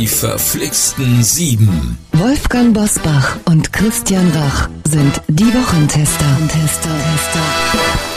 Die verflixten Sieben. Wolfgang Bosbach und Christian Rach sind die Wochentester. Tester,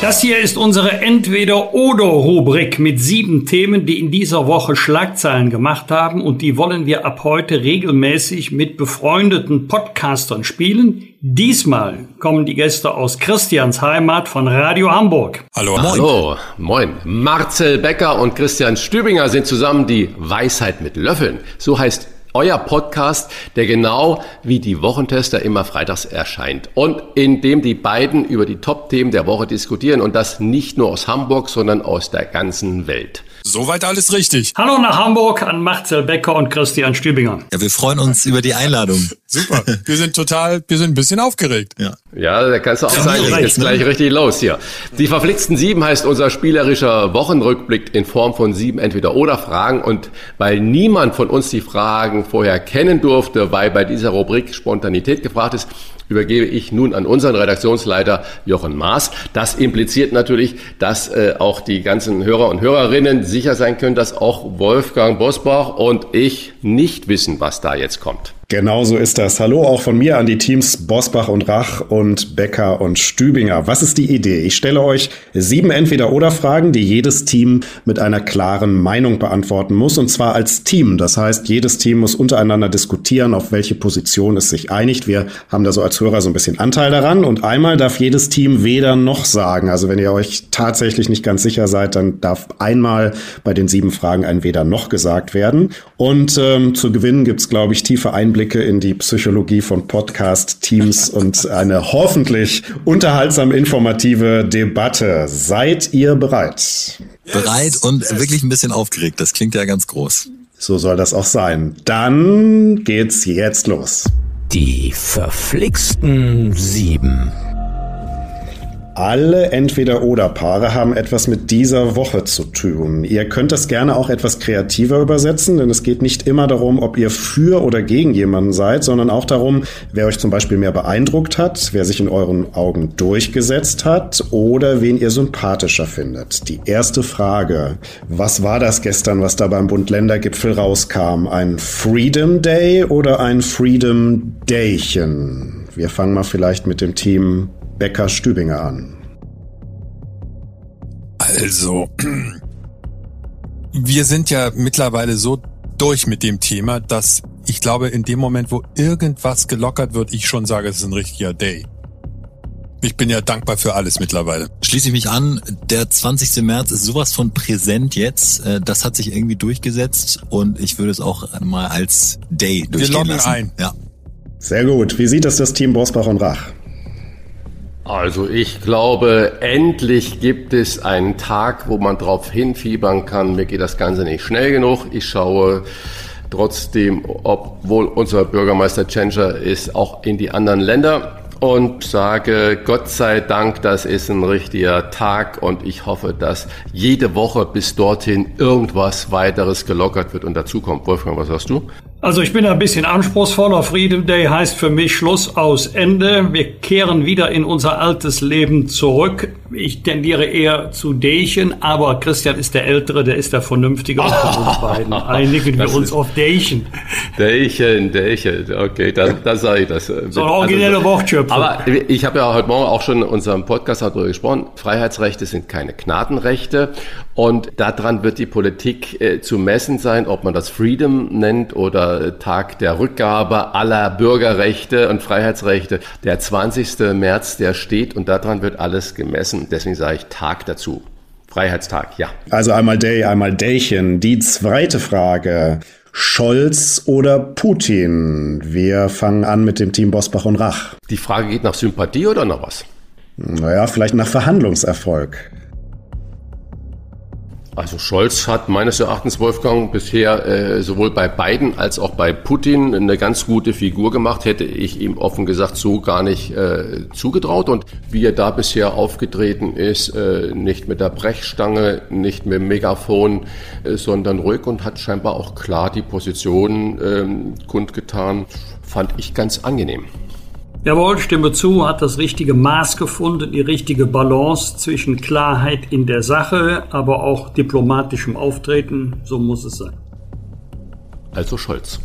Das hier ist unsere Entweder-Oder-Rubrik mit sieben Themen, die in dieser Woche Schlagzeilen gemacht haben und die wollen wir ab heute regelmäßig mit befreundeten Podcastern spielen. Diesmal kommen die Gäste aus Christians Heimat von Radio Hamburg. Hallo, moin. Hallo, moin. Marcel Becker und Christian Stübinger sind zusammen die Weisheit mit Löffeln. So heißt euer Podcast, der genau wie die Wochentester immer freitags erscheint und in dem die beiden über die Top-Themen der Woche diskutieren und das nicht nur aus Hamburg, sondern aus der ganzen Welt. Soweit alles richtig. Hallo nach Hamburg an Marcel Becker und Christian Stübinger. Ja, wir freuen uns über die Einladung. Super. Wir sind total, wir sind ein bisschen aufgeregt. Ja, ja da kannst du auch sagen, es geht gleich richtig los hier. Die verflixten Sieben heißt unser spielerischer Wochenrückblick in Form von sieben Entweder-Oder-Fragen und weil niemand von uns die Fragen vorher kennen durfte, weil bei dieser Rubrik Spontanität gefragt ist, übergebe ich nun an unseren Redaktionsleiter Jochen Maas. Das impliziert natürlich, dass äh, auch die ganzen Hörer und Hörerinnen sicher sein können, dass auch Wolfgang Bosbach und ich nicht wissen, was da jetzt kommt. Genau so ist das. Hallo auch von mir an die Teams Bosbach und Rach und Becker und Stübinger. Was ist die Idee? Ich stelle euch sieben Entweder-Oder-Fragen, die jedes Team mit einer klaren Meinung beantworten muss, und zwar als Team. Das heißt, jedes Team muss untereinander diskutieren, auf welche Position es sich einigt. Wir haben da so als Hörer so ein bisschen Anteil daran und einmal darf jedes Team weder noch sagen. Also wenn ihr euch tatsächlich nicht ganz sicher seid, dann darf einmal bei den sieben Fragen ein weder noch gesagt werden. Und ähm, zu gewinnen gibt's, glaube ich, tiefe Einblicke Einblicke in die Psychologie von Podcast-Teams und eine hoffentlich unterhaltsam informative Debatte. Seid ihr bereit? Bereit und wirklich ein bisschen aufgeregt. Das klingt ja ganz groß. So soll das auch sein. Dann geht's jetzt los. Die verflixten Sieben. Alle Entweder-Oder-Paare haben etwas mit dieser Woche zu tun. Ihr könnt das gerne auch etwas kreativer übersetzen, denn es geht nicht immer darum, ob ihr für oder gegen jemanden seid, sondern auch darum, wer euch zum Beispiel mehr beeindruckt hat, wer sich in euren Augen durchgesetzt hat oder wen ihr sympathischer findet. Die erste Frage. Was war das gestern, was da beim Bund-Länder-Gipfel rauskam? Ein Freedom Day oder ein Freedom Daychen? Wir fangen mal vielleicht mit dem Team Becker Stübinger an. Also, wir sind ja mittlerweile so durch mit dem Thema, dass ich glaube, in dem Moment, wo irgendwas gelockert wird, ich schon sage, es ist ein richtiger Day. Ich bin ja dankbar für alles mittlerweile. Schließe ich mich an, der 20. März ist sowas von präsent jetzt. Äh, das hat sich irgendwie durchgesetzt und ich würde es auch mal als Day durchgehen Wir loggen lassen. ein. Ja. Sehr gut. Wie sieht es das Team Bosbach und Rach? Also ich glaube, endlich gibt es einen Tag, wo man drauf hinfiebern kann. Mir geht das Ganze nicht schnell genug. Ich schaue trotzdem, obwohl unser Bürgermeister Tschentscher ist, auch in die anderen Länder und sage, Gott sei Dank, das ist ein richtiger Tag und ich hoffe, dass jede Woche bis dorthin irgendwas weiteres gelockert wird und dazukommt. Wolfgang, was sagst du? Also ich bin ein bisschen anspruchsvoller. Freedom Day heißt für mich Schluss aus Ende. Wir kehren wieder in unser altes Leben zurück. Ich tendiere eher zu Dächen, aber Christian ist der Ältere, der ist der Vernünftige von uns beiden. Einigen wir uns auf Dächen. Dächen, Dächen, okay, dann, dann sage ich das. So eine originelle also, Wortschöpfung. Aber ich habe ja heute Morgen auch schon in unserem Podcast darüber gesprochen. Freiheitsrechte sind keine Gnadenrechte und daran wird die Politik äh, zu messen sein, ob man das Freedom nennt oder Tag der Rückgabe aller Bürgerrechte und Freiheitsrechte. Der 20. März, der steht und daran wird alles gemessen. Deswegen sage ich Tag dazu. Freiheitstag, ja. Also einmal Day, einmal Daychen. Die zweite Frage. Scholz oder Putin? Wir fangen an mit dem Team Bosbach und Rach. Die Frage geht nach Sympathie oder nach was? Naja, vielleicht nach Verhandlungserfolg. Also Scholz hat meines Erachtens, Wolfgang, bisher äh, sowohl bei Biden als auch bei Putin eine ganz gute Figur gemacht. Hätte ich ihm offen gesagt so gar nicht äh, zugetraut. Und wie er da bisher aufgetreten ist, äh, nicht mit der Brechstange, nicht mit dem Megafon, äh, sondern ruhig und hat scheinbar auch klar die Position äh, kundgetan, fand ich ganz angenehm. Jawohl, stimme zu, hat das richtige Maß gefunden, die richtige Balance zwischen Klarheit in der Sache, aber auch diplomatischem Auftreten. So muss es sein. Also Scholz.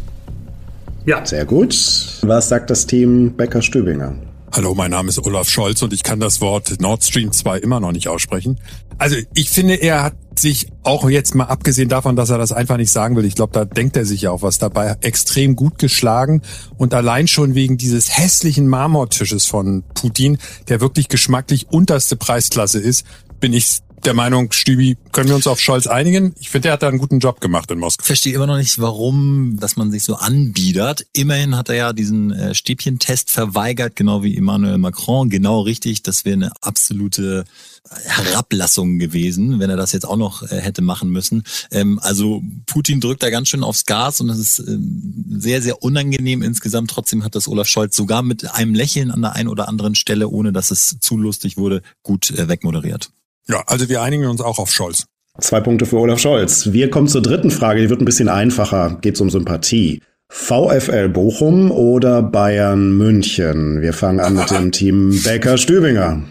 Ja. Sehr gut. Was sagt das Team Becker-Stübinger? Hallo, mein Name ist Olaf Scholz und ich kann das Wort Nord Stream 2 immer noch nicht aussprechen. Also ich finde, er hat sich auch jetzt mal abgesehen davon, dass er das einfach nicht sagen will, ich glaube, da denkt er sich ja auch was dabei, extrem gut geschlagen und allein schon wegen dieses hässlichen Marmortisches von Putin, der wirklich geschmacklich unterste Preisklasse ist, bin ich der Meinung, Stübi, können wir uns auf Scholz einigen? Ich finde, er hat da einen guten Job gemacht in Moskau. Ich verstehe immer noch nicht, warum, dass man sich so anbiedert. Immerhin hat er ja diesen äh, Stäbchentest verweigert, genau wie Emmanuel Macron. Genau richtig, das wäre eine absolute Herablassung gewesen, wenn er das jetzt auch noch äh, hätte machen müssen. Ähm, also Putin drückt da ganz schön aufs Gas und das ist ähm, sehr, sehr unangenehm insgesamt. Trotzdem hat das Olaf Scholz sogar mit einem Lächeln an der einen oder anderen Stelle, ohne dass es zu lustig wurde, gut äh, wegmoderiert. Ja, also wir einigen uns auch auf Scholz. Zwei Punkte für Olaf Scholz. Wir kommen zur dritten Frage, die wird ein bisschen einfacher. Geht um Sympathie. VfL Bochum oder Bayern München? Wir fangen an mit dem Team Becker-Stübinger.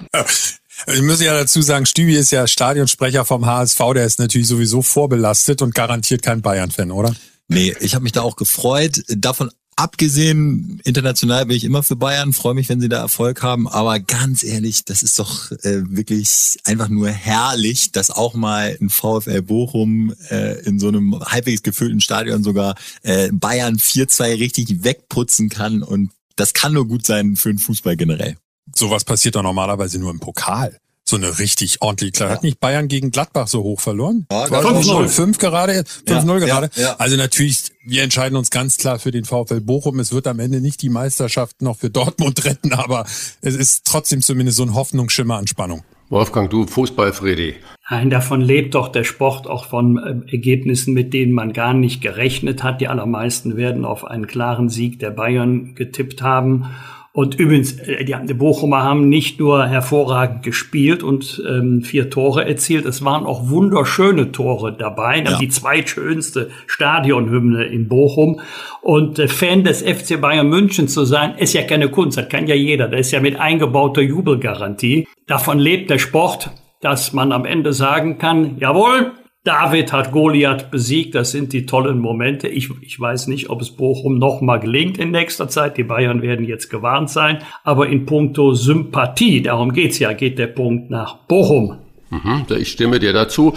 Ich muss ja dazu sagen, Stübi ist ja Stadionsprecher vom HSV, der ist natürlich sowieso vorbelastet und garantiert kein Bayern-Fan, oder? Nee, ich habe mich da auch gefreut. Davon Abgesehen, international bin ich immer für Bayern, freue mich, wenn sie da Erfolg haben. Aber ganz ehrlich, das ist doch äh, wirklich einfach nur herrlich, dass auch mal ein VfL Bochum äh, in so einem halbwegs gefüllten Stadion sogar äh, Bayern 4-2 richtig wegputzen kann. Und das kann nur gut sein für den Fußball generell. Sowas passiert doch normalerweise nur im Pokal so eine richtig ordentliche Klar. Hat nicht Bayern gegen Gladbach so hoch verloren? Ja, 5-0, 5 gerade, 5-0 ja, gerade. Ja, also natürlich, wir entscheiden uns ganz klar für den VfL Bochum. Es wird am Ende nicht die Meisterschaft noch für Dortmund retten, aber es ist trotzdem zumindest so ein Hoffnungsschimmer an Spannung. Wolfgang, du Fußball, Freddy. Nein, davon lebt doch der Sport auch von äh, Ergebnissen, mit denen man gar nicht gerechnet hat. Die allermeisten werden auf einen klaren Sieg der Bayern getippt haben. Und übrigens, äh, die Bochumer haben nicht nur hervorragend gespielt und ähm, vier Tore erzielt, es waren auch wunderschöne Tore dabei. Ja. Die zweitschönste Stadionhymne in Bochum. Und äh, Fan des FC Bayern München zu sein, ist ja keine Kunst, das kann ja jeder. Das ist ja mit eingebauter Jubelgarantie. Davon lebt der Sport, dass man am Ende sagen kann, jawohl, David hat Goliath besiegt. Das sind die tollen Momente. Ich, ich weiß nicht, ob es Bochum noch mal gelingt in nächster Zeit. Die Bayern werden jetzt gewarnt sein. Aber in puncto Sympathie, darum geht's ja, geht der Punkt nach Bochum. Mhm, ich stimme dir dazu.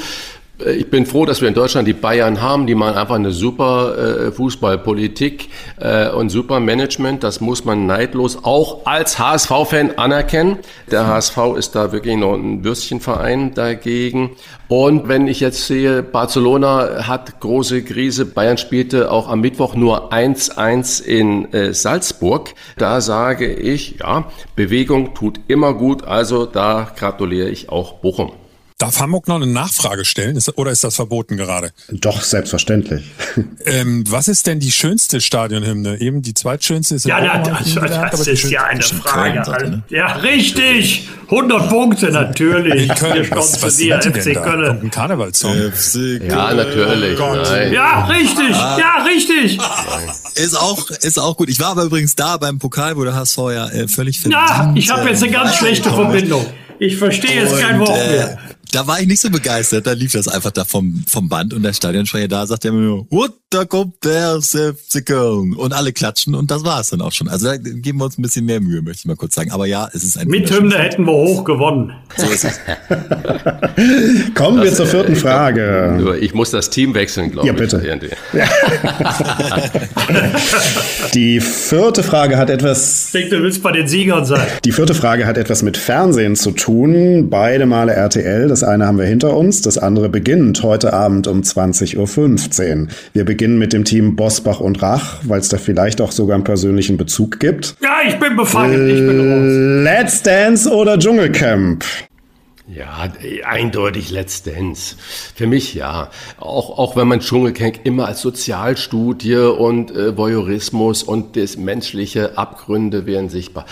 Ich bin froh, dass wir in Deutschland die Bayern haben. Die machen einfach eine super äh, Fußballpolitik äh, und super Management. Das muss man neidlos auch als HSV-Fan anerkennen. Der HSV ist da wirklich noch ein Würstchenverein dagegen. Und wenn ich jetzt sehe, Barcelona hat große Krise. Bayern spielte auch am Mittwoch nur 1-1 in äh, Salzburg. Da sage ich, ja, Bewegung tut immer gut. Also da gratuliere ich auch Bochum. Darf Hamburg noch eine Nachfrage stellen ist, oder ist das verboten gerade? Doch, selbstverständlich. Ähm, was ist denn die schönste Stadionhymne? Eben die zweitschönste ist Ja, na, das, das, das ist ja eine Frage. Köln, ne? Ja, richtig. 100 Punkte natürlich. In Köln, was, was dir, FC Köln. Kommt ein Karnevalssong. Ja, natürlich. Oh ja, richtig. Ah. Ja, richtig. Ist auch, ist auch gut. Ich war aber übrigens da beim Pokal, wo der HSV ja äh, völlig verdient. Ja, ich habe jetzt eine ganz schlechte Verbindung. Ich verstehe jetzt kein Wort äh, mehr. Da war ich nicht so begeistert. Da lief das einfach da vom, vom Band und der Stadionsprecher da sagt er mir nur, und da kommt der FC Köln. Und alle klatschen und das war es dann auch schon. Also da geben wir uns ein bisschen mehr Mühe, möchte ich mal kurz sagen. Aber ja, es ist ein Mit Hymne hätten wir hoch gewonnen. So ist es. Kommen das, wir zur vierten Frage. Ich muss das Team wechseln, glaube ich. Ja, bitte. Die vierte Frage hat etwas. Ich denke, du willst bei den Siegern sein. Die vierte Frage hat etwas mit Fernsehen zu tun. Beide Male RTL. Das eine haben wir hinter uns, das andere beginnt heute Abend um 20.15 Uhr. Wir beginnen mit dem Team Bosbach und Rach, weil es da vielleicht auch sogar einen persönlichen Bezug gibt. Ja, ich bin befangen. Ich bin raus. Let's Dance oder Dschungelcamp? Ja, eindeutig Let's Dance. Für mich ja. Auch, auch wenn man Dschungelcamp immer als Sozialstudie und äh, Voyeurismus und das menschliche Abgründe werden sichtbar.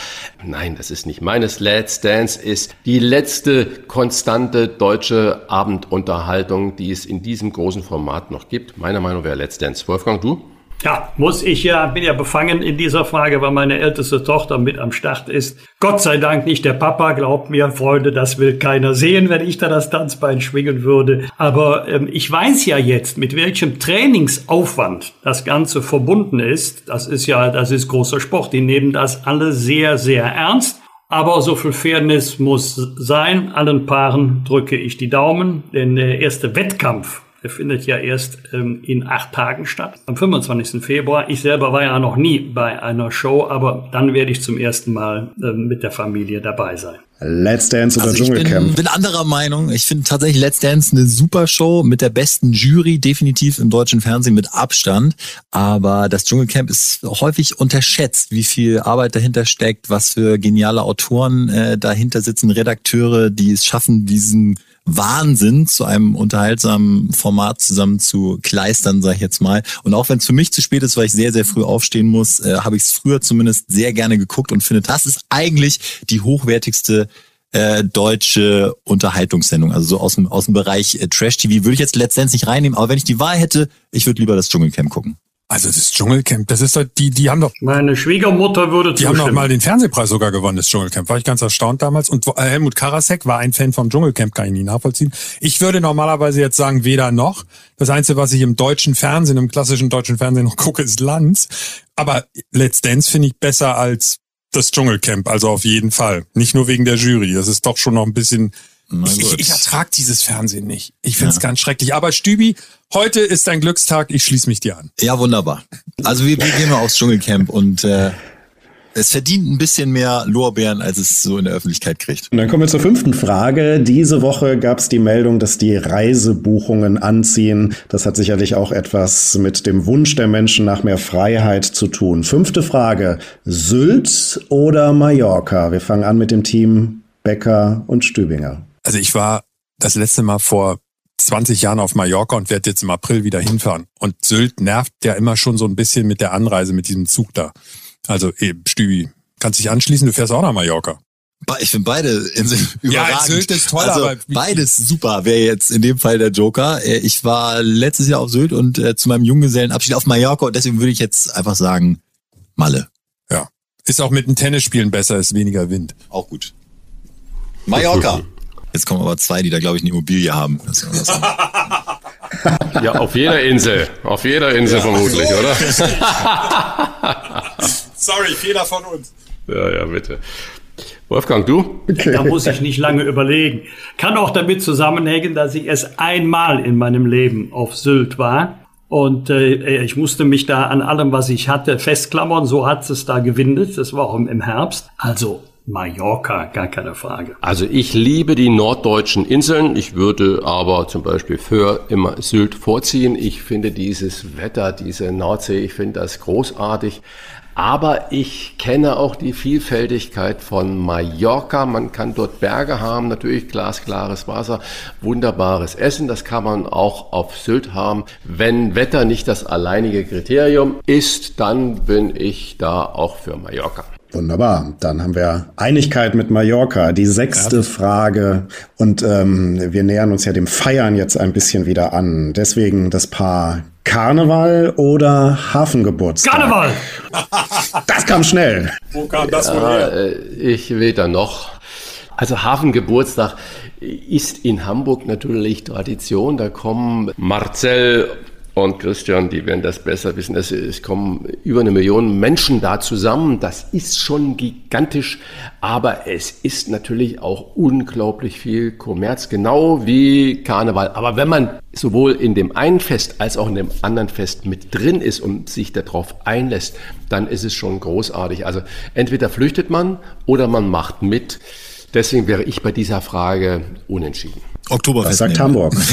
Nein, das ist nicht meines. Let's Dance ist die letzte konstante deutsche Abendunterhaltung, die es in diesem großen Format noch gibt. Meiner Meinung wäre Let's Dance. Wolfgang, du? Ja, muss ich ja, bin ja befangen in dieser Frage, weil meine älteste Tochter mit am Start ist. Gott sei Dank nicht der Papa, glaubt mir, Freunde, das will keiner sehen, wenn ich da das Tanzbein schwingen würde. Aber ähm, ich weiß ja jetzt, mit welchem Trainingsaufwand das Ganze verbunden ist. Das ist ja, das ist großer Sport. Die nehmen das alle sehr, sehr ernst. Aber so viel Fairness muss sein. Allen Paaren drücke ich die Daumen, denn der erste Wettkampf der findet ja erst ähm, in acht Tagen statt, am 25. Februar. Ich selber war ja noch nie bei einer Show, aber dann werde ich zum ersten Mal ähm, mit der Familie dabei sein. Let's Dance oder also Dschungelcamp? Ich bin, bin anderer Meinung. Ich finde tatsächlich Let's Dance eine super Show mit der besten Jury, definitiv im deutschen Fernsehen mit Abstand. Aber das Dschungelcamp ist häufig unterschätzt, wie viel Arbeit dahinter steckt, was für geniale Autoren äh, dahinter sitzen, Redakteure, die es schaffen, diesen Wahnsinn zu einem unterhaltsamen Format zusammen zu kleistern, sage ich jetzt mal. Und auch wenn es für mich zu spät ist, weil ich sehr, sehr früh aufstehen muss, äh, habe ich es früher zumindest sehr gerne geguckt und finde, das ist eigentlich die hochwertigste äh, deutsche Unterhaltungssendung, also so aus dem, aus dem Bereich äh, Trash-TV, würde ich jetzt letztendlich nicht reinnehmen, aber wenn ich die Wahl hätte, ich würde lieber das Dschungelcamp gucken. Also das Dschungelcamp, das ist doch, die, die haben doch. Meine Schwiegermutter würde Die zustimmen. haben doch mal den Fernsehpreis sogar gewonnen, das Dschungelcamp. War ich ganz erstaunt damals. Und äh, Helmut Karasek war ein Fan vom Dschungelcamp, kann ich nie nachvollziehen. Ich würde normalerweise jetzt sagen, weder noch. Das Einzige, was ich im deutschen Fernsehen, im klassischen deutschen Fernsehen noch gucke, ist Lanz. Aber Let's Dance finde ich besser als das Dschungelcamp, also auf jeden Fall. Nicht nur wegen der Jury. Das ist doch schon noch ein bisschen ich, ich, ich ertrage dieses Fernsehen nicht. Ich finde es ja. ganz schrecklich. Aber Stübi, heute ist dein Glückstag. Ich schließe mich dir an. Ja, wunderbar. Also wir, wir gehen mal aufs Dschungelcamp und äh, es verdient ein bisschen mehr Lorbeeren, als es so in der Öffentlichkeit kriegt. Und dann kommen wir zur fünften Frage. Diese Woche gab es die Meldung, dass die Reisebuchungen anziehen. Das hat sicherlich auch etwas mit dem Wunsch der Menschen nach mehr Freiheit zu tun. Fünfte Frage. Sylt oder Mallorca? Wir fangen an mit dem Team Becker und Stübinger. Also ich war das letzte Mal vor 20 Jahren auf Mallorca und werde jetzt im April wieder hinfahren. Und Sylt nervt ja immer schon so ein bisschen mit der Anreise, mit diesem Zug da. Also eben, Stübi, kannst dich anschließen, du fährst auch nach Mallorca. Ich finde beide Inseln überragend. Ja, Sylt ist toll, also aber beides super. Wäre jetzt in dem Fall der Joker. Äh, ich war letztes Jahr auf Sylt und äh, zu meinem Junggesellenabschied auf Mallorca und deswegen würde ich jetzt einfach sagen Malle. Ja, ist auch mit dem Tennisspielen besser, ist weniger Wind. Auch gut. Mallorca. Jetzt kommen aber zwei, die da, glaube ich, eine Immobilie haben. ja, auf jeder Insel. Auf jeder Insel ja. vermutlich, oder? Sorry, Fehler von uns. Ja, ja, bitte. Wolfgang, du? Da muss ich nicht lange überlegen. Kann auch damit zusammenhängen, dass ich erst einmal in meinem Leben auf Sylt war. Und äh, ich musste mich da an allem, was ich hatte, festklammern. So hat es da gewindet. Das war auch im Herbst. Also Mallorca, gar keine Frage. Also ich liebe die norddeutschen Inseln. Ich würde aber zum Beispiel für immer Sylt vorziehen. Ich finde dieses Wetter, diese Nordsee, ich finde das großartig. Aber ich kenne auch die Vielfältigkeit von Mallorca. Man kann dort Berge haben, natürlich glasklares Wasser, wunderbares Essen. Das kann man auch auf Sylt haben. Wenn Wetter nicht das alleinige Kriterium ist, dann bin ich da auch für Mallorca. Wunderbar. Dann haben wir Einigkeit mit Mallorca. Die sechste ja. Frage. Und ähm, wir nähern uns ja dem Feiern jetzt ein bisschen wieder an. Deswegen das Paar Karneval oder Hafengeburtstag? Karneval! Das kam schnell. Wo kam das wohl her? Äh, ich will da noch. Also Hafengeburtstag ist in Hamburg natürlich Tradition. Da kommen Marcel und Christian, die werden das besser wissen. Es, es kommen über eine Million Menschen da zusammen. Das ist schon gigantisch, aber es ist natürlich auch unglaublich viel Kommerz, genau wie Karneval. Aber wenn man sowohl in dem einen Fest als auch in dem anderen Fest mit drin ist und sich darauf einlässt, dann ist es schon großartig. Also entweder flüchtet man oder man macht mit. Deswegen wäre ich bei dieser Frage unentschieden. Oktoberfest. Das sagt Hamburg.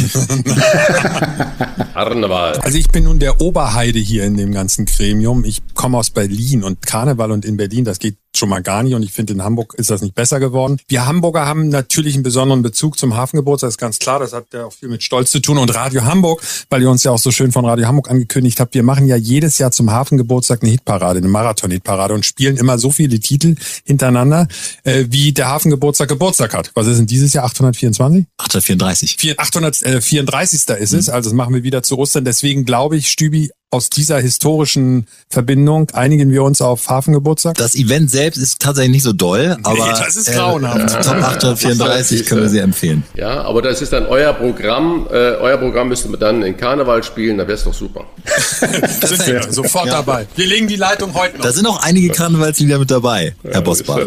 Karneval. Also ich bin nun der Oberheide hier in dem ganzen Gremium. Ich komme aus Berlin und Karneval und in Berlin, das geht schon mal gar nicht und ich finde, in Hamburg ist das nicht besser geworden. Wir Hamburger haben natürlich einen besonderen Bezug zum Hafengeburtstag, ist ganz klar, das hat ja auch viel mit Stolz zu tun und Radio Hamburg, weil ihr uns ja auch so schön von Radio Hamburg angekündigt habt, wir machen ja jedes Jahr zum Hafengeburtstag eine Hitparade, eine Marathon-Hitparade und spielen immer so viele Titel hintereinander, äh, wie der Hafengeburtstag Geburtstag hat. Was ist denn dieses Jahr? 824? 834. 834. ist es, mhm. also das machen wir wieder zu Ostern, deswegen glaube ich, Stübi, aus dieser historischen Verbindung einigen wir uns auf Hafengeburtstag? Das Event selbst ist tatsächlich nicht so doll, aber nee, das ist grauenhaft. Äh, Top 834 können wir Sie empfehlen. Ja, aber das ist dann euer Programm. Äh, euer Programm müsste man dann in Karneval spielen, da wäre es doch super. sind wir sofort ja. dabei. Wir legen die Leitung heute noch. Da sind auch einige Karnevalslieder mit dabei, Herr Bosbach.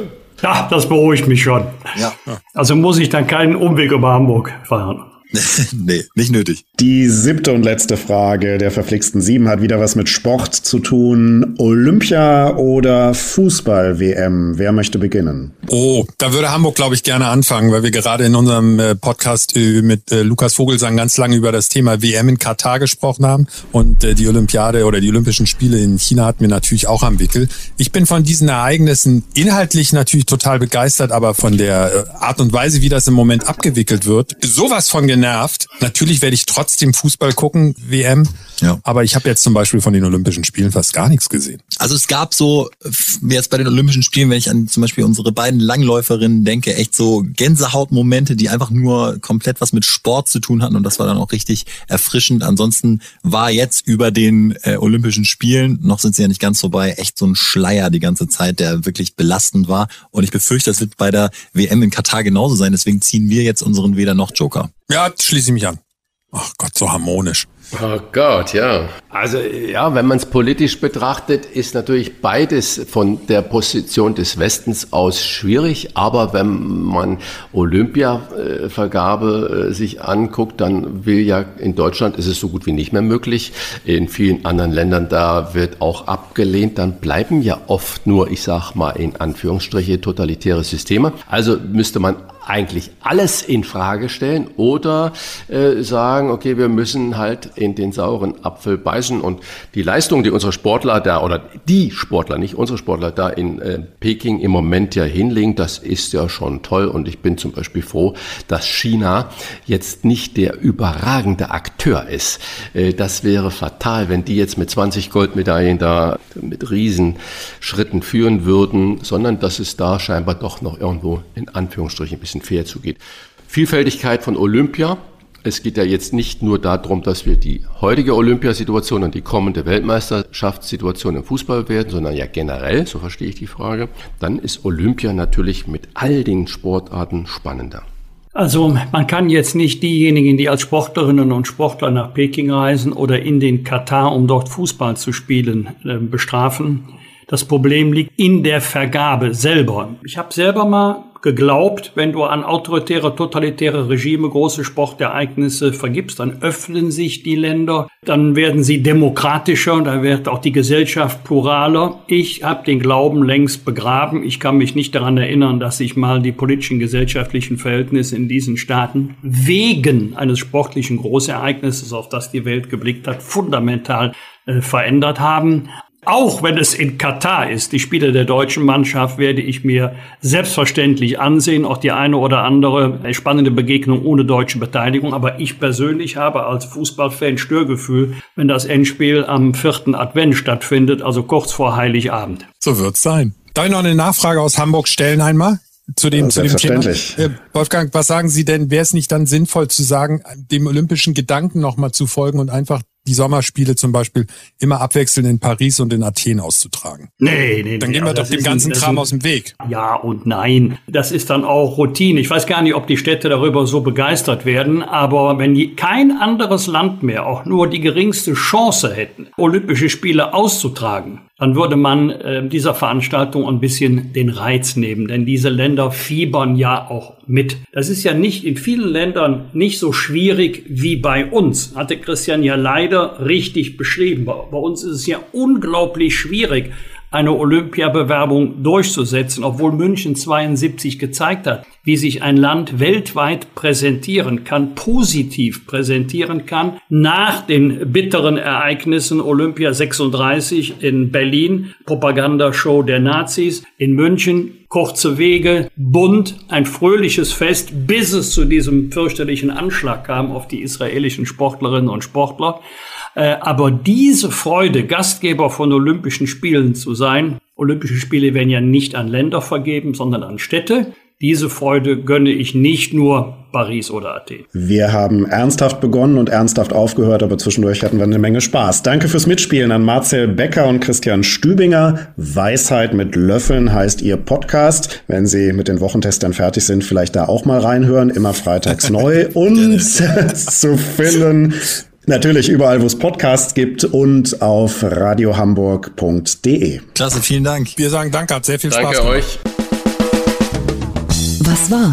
Ja, das beruhigt mich schon. Ja. Also muss ich dann keinen Umweg über Hamburg fahren. nee, nicht nötig. Die siebte und letzte Frage der verflixten Sieben hat wieder was mit Sport zu tun. Olympia oder Fußball-WM? Wer möchte beginnen? Oh, da würde Hamburg, glaube ich, gerne anfangen, weil wir gerade in unserem äh, Podcast äh, mit äh, Lukas Vogelsang ganz lange über das Thema WM in Katar gesprochen haben. Und die Olympiade oder die Olympischen Spiele in China hatten wir natürlich auch am Wickel. Ich bin von diesen Ereignissen inhaltlich natürlich total begeistert, aber von der Art und Weise, wie das im Moment abgewickelt wird, sowas von genervt. Natürlich werde ich trotzdem Fußball gucken, WM. Ja. Aber ich habe jetzt zum Beispiel von den Olympischen Spielen fast gar nichts gesehen. Also es gab so, jetzt bei den Olympischen Spielen, wenn ich an zum Beispiel unsere beiden Langläuferinnen denke, echt so Gänsehautmomente, die einfach nur komplett was mit Sport zu tun hatten. Und das war dann auch richtig erfrischend. Ansonsten war jetzt über den äh, Olympischen Spielen, noch sind sie ja nicht ganz vorbei, echt so ein Schleier die ganze Zeit, der wirklich belastend war. Und ich befürchte, das wird bei der WM in Katar genauso sein. Deswegen ziehen wir jetzt unseren Weder noch Joker. Ja, schließe ich mich an. Ach Gott, so harmonisch. Oh Gott, ja. Also ja, wenn man es politisch betrachtet, ist natürlich beides von der Position des Westens aus schwierig. Aber wenn man Olympiavergabe äh, sich anguckt, dann will ja in Deutschland ist es so gut wie nicht mehr möglich. In vielen anderen Ländern da wird auch abgelehnt. Dann bleiben ja oft nur, ich sag mal in Anführungsstriche, totalitäre Systeme. Also müsste man eigentlich alles in Frage stellen oder äh, sagen, okay, wir müssen halt in den sauren Apfel beißen und die Leistung, die unsere Sportler da oder die Sportler, nicht unsere Sportler da in äh, Peking im Moment ja hinlegen, das ist ja schon toll und ich bin zum Beispiel froh, dass China jetzt nicht der überragende Akteur ist. Äh, das wäre fatal, wenn die jetzt mit 20 Goldmedaillen da mit Riesenschritten führen würden, sondern dass es da scheinbar doch noch irgendwo in Anführungsstrichen ein bisschen bisschen fair zugeht. Vielfältigkeit von Olympia. Es geht ja jetzt nicht nur darum, dass wir die heutige Olympiasituation und die kommende Weltmeisterschaftssituation im Fußball werden, sondern ja generell, so verstehe ich die Frage. Dann ist Olympia natürlich mit all den Sportarten spannender. Also man kann jetzt nicht diejenigen, die als Sportlerinnen und Sportler nach Peking reisen oder in den Katar, um dort Fußball zu spielen, äh, bestrafen. Das Problem liegt in der Vergabe selber. Ich habe selber mal geglaubt, wenn du an autoritäre, totalitäre Regime große Sportereignisse vergibst, dann öffnen sich die Länder, dann werden sie demokratischer und dann wird auch die Gesellschaft pluraler. Ich habe den Glauben längst begraben. Ich kann mich nicht daran erinnern, dass sich mal die politischen, gesellschaftlichen Verhältnisse in diesen Staaten wegen eines sportlichen Großereignisses, auf das die Welt geblickt hat, fundamental äh, verändert haben. Auch wenn es in Katar ist, die Spiele der deutschen Mannschaft werde ich mir selbstverständlich ansehen. Auch die eine oder andere spannende Begegnung ohne deutsche Beteiligung. Aber ich persönlich habe als Fußballfan Störgefühl, wenn das Endspiel am vierten Advent stattfindet, also kurz vor Heiligabend. So wird's sein. Darf ich noch eine Nachfrage aus Hamburg stellen einmal? zu dem, ja, zu dem Thema. Äh, Wolfgang, was sagen Sie denn, wäre es nicht dann sinnvoll zu sagen, dem olympischen Gedanken nochmal zu folgen und einfach die Sommerspiele zum Beispiel immer abwechselnd in Paris und in Athen auszutragen. Nee, nee, Dann gehen wir also doch dem ganzen ein, Kram ein, aus dem Weg. Ja und nein. Das ist dann auch Routine. Ich weiß gar nicht, ob die Städte darüber so begeistert werden, aber wenn kein anderes Land mehr auch nur die geringste Chance hätten, Olympische Spiele auszutragen, dann würde man äh, dieser Veranstaltung ein bisschen den Reiz nehmen, denn diese Länder fiebern ja auch mit. Das ist ja nicht in vielen Ländern nicht so schwierig wie bei uns, hatte Christian ja leider richtig beschrieben. Bei, bei uns ist es ja unglaublich schwierig, eine Olympiabewerbung durchzusetzen, obwohl München 72 gezeigt hat, wie sich ein Land weltweit präsentieren kann, positiv präsentieren kann, nach den bitteren Ereignissen. Olympia 36 in Berlin, Propagandashow der Nazis, in München, kurze Wege, bunt, ein fröhliches Fest, bis es zu diesem fürchterlichen Anschlag kam auf die israelischen Sportlerinnen und Sportler. Äh, aber diese Freude, Gastgeber von Olympischen Spielen zu sein, Olympische Spiele werden ja nicht an Länder vergeben, sondern an Städte. Diese Freude gönne ich nicht nur Paris oder Athen. Wir haben ernsthaft begonnen und ernsthaft aufgehört, aber zwischendurch hatten wir eine Menge Spaß. Danke fürs Mitspielen an Marcel Becker und Christian Stübinger. Weisheit mit Löffeln heißt ihr Podcast. Wenn Sie mit den Wochentestern fertig sind, vielleicht da auch mal reinhören. Immer freitags neu und zu finden Natürlich überall, wo es Podcasts gibt und auf radiohamburg.de. Klasse, vielen Dank. Wir sagen Danke, hat sehr viel Danke Spaß gemacht. euch. Was war?